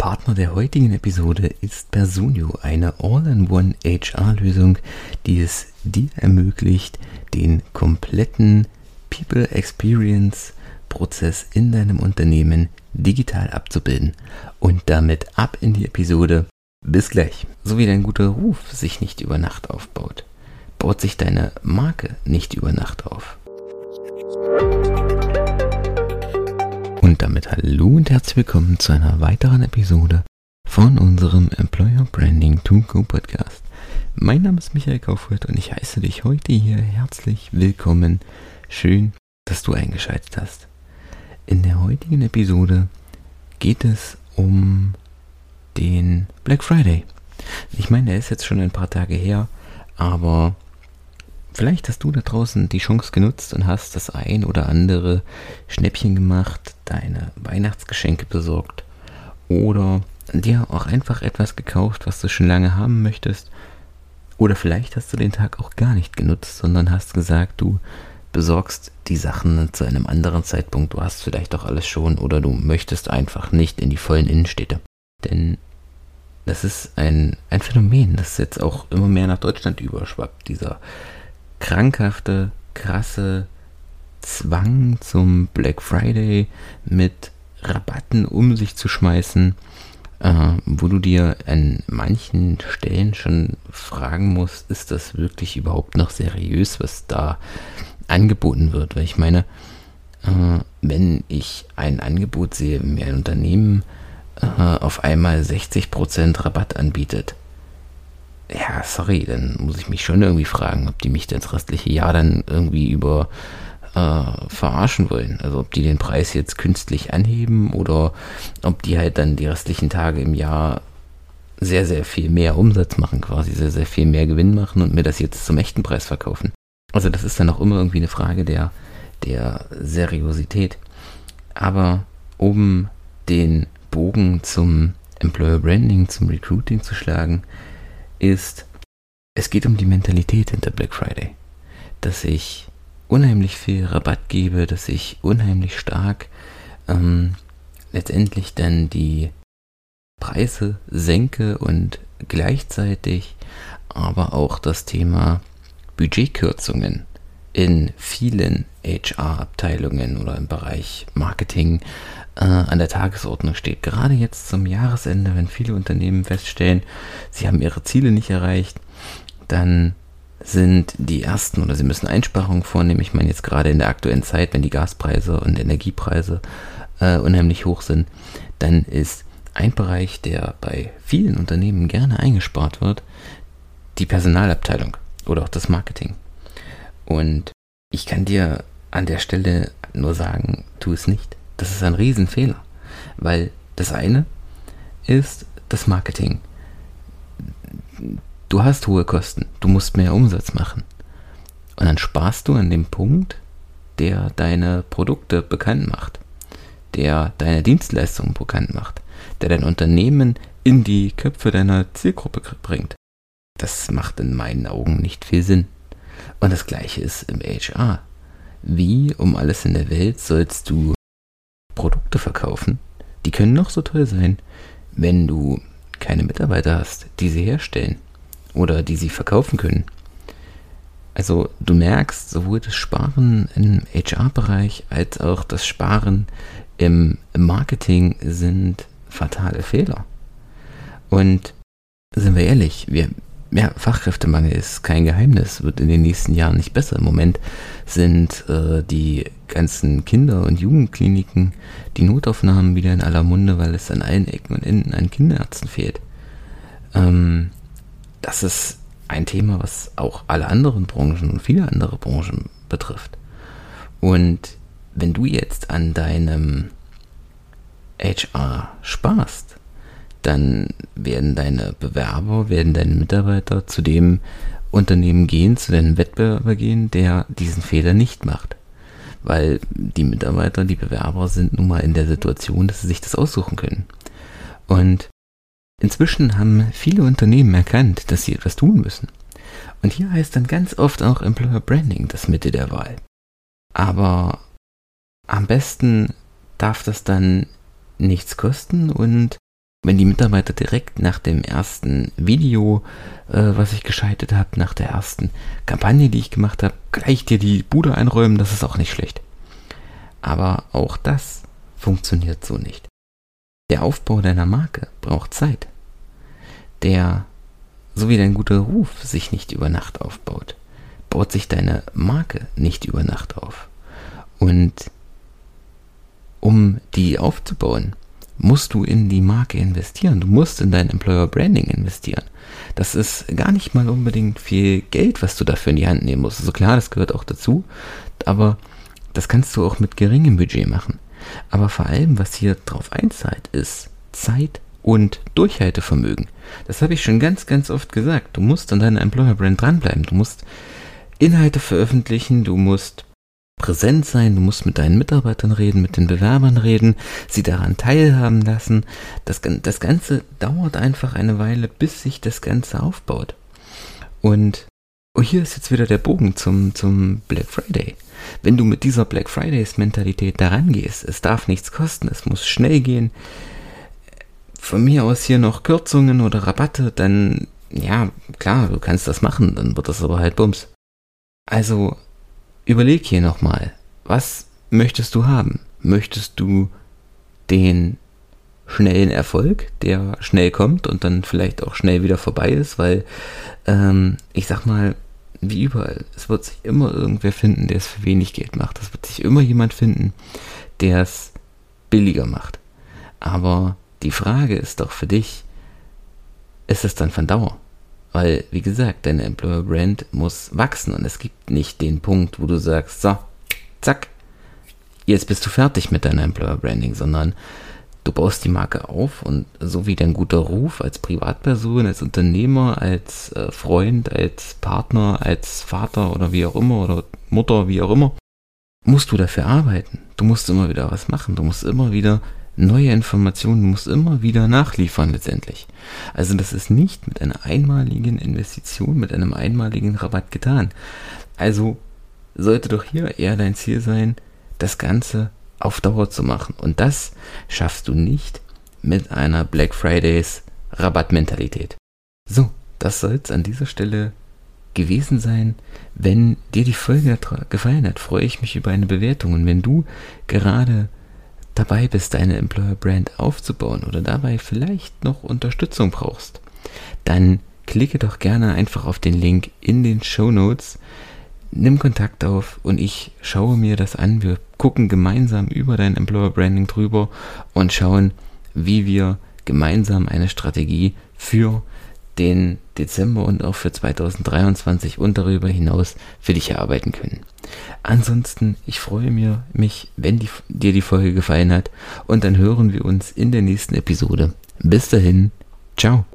Partner der heutigen Episode ist Personio, eine All-in-One HR-Lösung, die es dir ermöglicht, den kompletten People Experience Prozess in deinem Unternehmen digital abzubilden. Und damit ab in die Episode. Bis gleich. So wie dein guter Ruf sich nicht über Nacht aufbaut, baut sich deine Marke nicht über Nacht auf. Und damit hallo und herzlich willkommen zu einer weiteren Episode von unserem Employer Branding to Go Podcast. Mein Name ist Michael Kaufhold und ich heiße dich heute hier herzlich willkommen. Schön, dass du eingeschaltet hast. In der heutigen Episode geht es um den Black Friday. Ich meine, er ist jetzt schon ein paar Tage her, aber Vielleicht hast du da draußen die Chance genutzt und hast das ein oder andere Schnäppchen gemacht, deine Weihnachtsgeschenke besorgt oder dir auch einfach etwas gekauft, was du schon lange haben möchtest. Oder vielleicht hast du den Tag auch gar nicht genutzt, sondern hast gesagt, du besorgst die Sachen zu einem anderen Zeitpunkt. Du hast vielleicht auch alles schon oder du möchtest einfach nicht in die vollen Innenstädte. Denn das ist ein, ein Phänomen, das jetzt auch immer mehr nach Deutschland überschwappt. Dieser krankhafte, krasse Zwang zum Black Friday mit Rabatten um sich zu schmeißen, äh, wo du dir an manchen Stellen schon fragen musst, ist das wirklich überhaupt noch seriös, was da angeboten wird? Weil ich meine, äh, wenn ich ein Angebot sehe, mir ein Unternehmen äh, auf einmal 60% Rabatt anbietet, ja, sorry, dann muss ich mich schon irgendwie fragen, ob die mich das restliche Jahr dann irgendwie über äh, verarschen wollen. Also ob die den Preis jetzt künstlich anheben oder ob die halt dann die restlichen Tage im Jahr sehr, sehr viel mehr Umsatz machen, quasi sehr, sehr viel mehr Gewinn machen und mir das jetzt zum echten Preis verkaufen. Also das ist dann auch immer irgendwie eine Frage der, der Seriosität. Aber um den Bogen zum Employer Branding, zum Recruiting zu schlagen, ist, es geht um die Mentalität hinter Black Friday. Dass ich unheimlich viel Rabatt gebe, dass ich unheimlich stark ähm, letztendlich dann die Preise senke und gleichzeitig aber auch das Thema Budgetkürzungen in vielen HR-Abteilungen oder im Bereich Marketing äh, an der Tagesordnung steht. Gerade jetzt zum Jahresende, wenn viele Unternehmen feststellen, sie haben ihre Ziele nicht erreicht, dann sind die ersten oder sie müssen Einsparungen vornehmen. Ich meine jetzt gerade in der aktuellen Zeit, wenn die Gaspreise und Energiepreise äh, unheimlich hoch sind, dann ist ein Bereich, der bei vielen Unternehmen gerne eingespart wird, die Personalabteilung oder auch das Marketing. Und ich kann dir an der Stelle nur sagen, tu es nicht. Das ist ein Riesenfehler, weil das eine ist das Marketing. Du hast hohe Kosten, du musst mehr Umsatz machen. Und dann sparst du an dem Punkt, der deine Produkte bekannt macht, der deine Dienstleistungen bekannt macht, der dein Unternehmen in die Köpfe deiner Zielgruppe bringt. Das macht in meinen Augen nicht viel Sinn. Und das gleiche ist im HR. Wie um alles in der Welt sollst du Produkte verkaufen, die können noch so toll sein, wenn du keine Mitarbeiter hast, die sie herstellen oder die sie verkaufen können. Also du merkst, sowohl das Sparen im HR-Bereich als auch das Sparen im Marketing sind fatale Fehler. Und sind wir ehrlich, wir, ja, Fachkräftemangel ist kein Geheimnis, wird in den nächsten Jahren nicht besser. Im Moment sind äh, die ganzen Kinder- und Jugendkliniken, die Notaufnahmen wieder in aller Munde, weil es an allen Ecken und Enden an Kinderärzten fehlt. Ähm, das ist ein Thema, was auch alle anderen Branchen und viele andere Branchen betrifft. Und wenn du jetzt an deinem HR sparst, dann werden deine Bewerber, werden deine Mitarbeiter zu dem Unternehmen gehen, zu deinem Wettbewerber gehen, der diesen Fehler nicht macht. Weil die Mitarbeiter, die Bewerber sind nun mal in der Situation, dass sie sich das aussuchen können. Und inzwischen haben viele Unternehmen erkannt, dass sie etwas tun müssen. Und hier heißt dann ganz oft auch Employer Branding das Mitte der Wahl. Aber am besten darf das dann nichts kosten und wenn die Mitarbeiter direkt nach dem ersten Video, äh, was ich geschaltet habe, nach der ersten Kampagne, die ich gemacht habe, gleich dir die Bude einräumen, das ist auch nicht schlecht. Aber auch das funktioniert so nicht. Der Aufbau deiner Marke braucht Zeit. Der, so wie dein guter Ruf sich nicht über Nacht aufbaut, baut sich deine Marke nicht über Nacht auf. Und um die aufzubauen, musst du in die Marke investieren. Du musst in dein Employer Branding investieren. Das ist gar nicht mal unbedingt viel Geld, was du dafür in die Hand nehmen musst. Also klar, das gehört auch dazu, aber das kannst du auch mit geringem Budget machen. Aber vor allem, was hier drauf einzahlt, ist Zeit und Durchhaltevermögen. Das habe ich schon ganz, ganz oft gesagt. Du musst an deiner Employer Brand dranbleiben. Du musst Inhalte veröffentlichen, du musst präsent sein, du musst mit deinen Mitarbeitern reden, mit den Bewerbern reden, sie daran teilhaben lassen. Das, das Ganze dauert einfach eine Weile, bis sich das Ganze aufbaut. Und oh, hier ist jetzt wieder der Bogen zum, zum Black Friday. Wenn du mit dieser Black Fridays Mentalität daran gehst, es darf nichts kosten, es muss schnell gehen, von mir aus hier noch Kürzungen oder Rabatte, dann ja, klar, du kannst das machen, dann wird das aber halt Bums. Also überleg hier nochmal, was möchtest du haben? Möchtest du den schnellen Erfolg, der schnell kommt und dann vielleicht auch schnell wieder vorbei ist, weil ähm, ich sag mal, wie überall, es wird sich immer irgendwer finden, der es für wenig Geld macht. Es wird sich immer jemand finden, der es billiger macht. Aber die Frage ist doch für dich, ist es dann von Dauer? Weil, wie gesagt, deine Employer Brand muss wachsen und es gibt nicht den Punkt, wo du sagst, so, zack, jetzt bist du fertig mit deiner Employer Branding, sondern du baust die Marke auf und so wie dein guter Ruf als Privatperson, als Unternehmer, als äh, Freund, als Partner, als Vater oder wie auch immer oder Mutter, wie auch immer, musst du dafür arbeiten. Du musst immer wieder was machen. Du musst immer wieder neue Informationen, du musst immer wieder nachliefern letztendlich. Also das ist nicht mit einer einmaligen Investition, mit einem einmaligen Rabatt getan. Also sollte doch hier eher dein Ziel sein, das Ganze auf Dauer zu machen. Und das schaffst du nicht mit einer Black Fridays Rabattmentalität. So, das soll es an dieser Stelle gewesen sein. Wenn dir die Folge gefallen hat, freue ich mich über eine Bewertung. Und wenn du gerade dabei bist, deine Employer Brand aufzubauen oder dabei vielleicht noch Unterstützung brauchst, dann klicke doch gerne einfach auf den Link in den Show Notes nimm Kontakt auf und ich schaue mir das an. Wir gucken gemeinsam über dein Employer Branding drüber und schauen, wie wir gemeinsam eine Strategie für den Dezember und auch für 2023 und darüber hinaus für dich erarbeiten können. Ansonsten, ich freue mich, wenn die, dir die Folge gefallen hat und dann hören wir uns in der nächsten Episode. Bis dahin, ciao.